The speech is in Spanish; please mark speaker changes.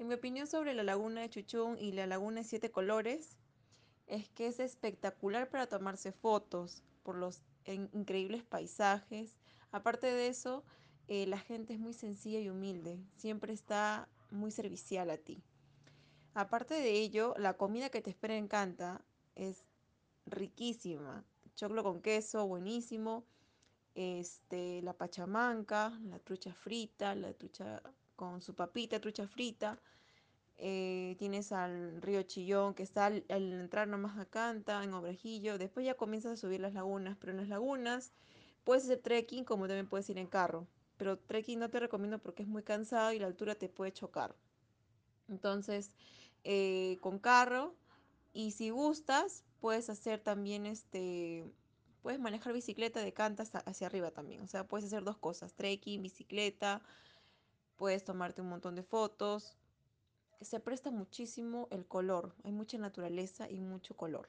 Speaker 1: En mi opinión sobre la laguna de Chuchún y la laguna de Siete Colores es que es espectacular para tomarse fotos por los increíbles paisajes. Aparte de eso, eh, la gente es muy sencilla y humilde, siempre está muy servicial a ti. Aparte de ello, la comida que te espera en Canta es riquísima. Choclo con queso, buenísimo. Este, la pachamanca, la trucha frita, la trucha con su papita, trucha frita. eh, tienes al río Chillón que está al, entrar nomás a Canta, en Obrejillo. Después ya comienzas a subir las lagunas, pero en las lagunas puedes hacer trekking como también puedes ir en carro. Pero trekking no te recomiendo porque es muy cansado y la altura te puede chocar. Entonces, eh, con carro y si gustas, puedes hacer también este, puedes manejar bicicleta de Canta hacia arriba también. O sea, puedes hacer dos cosas, trekking, bicicleta, puedes tomarte un montón de fotos. Se presta muchísimo el color, hay mucha naturaleza y mucho color.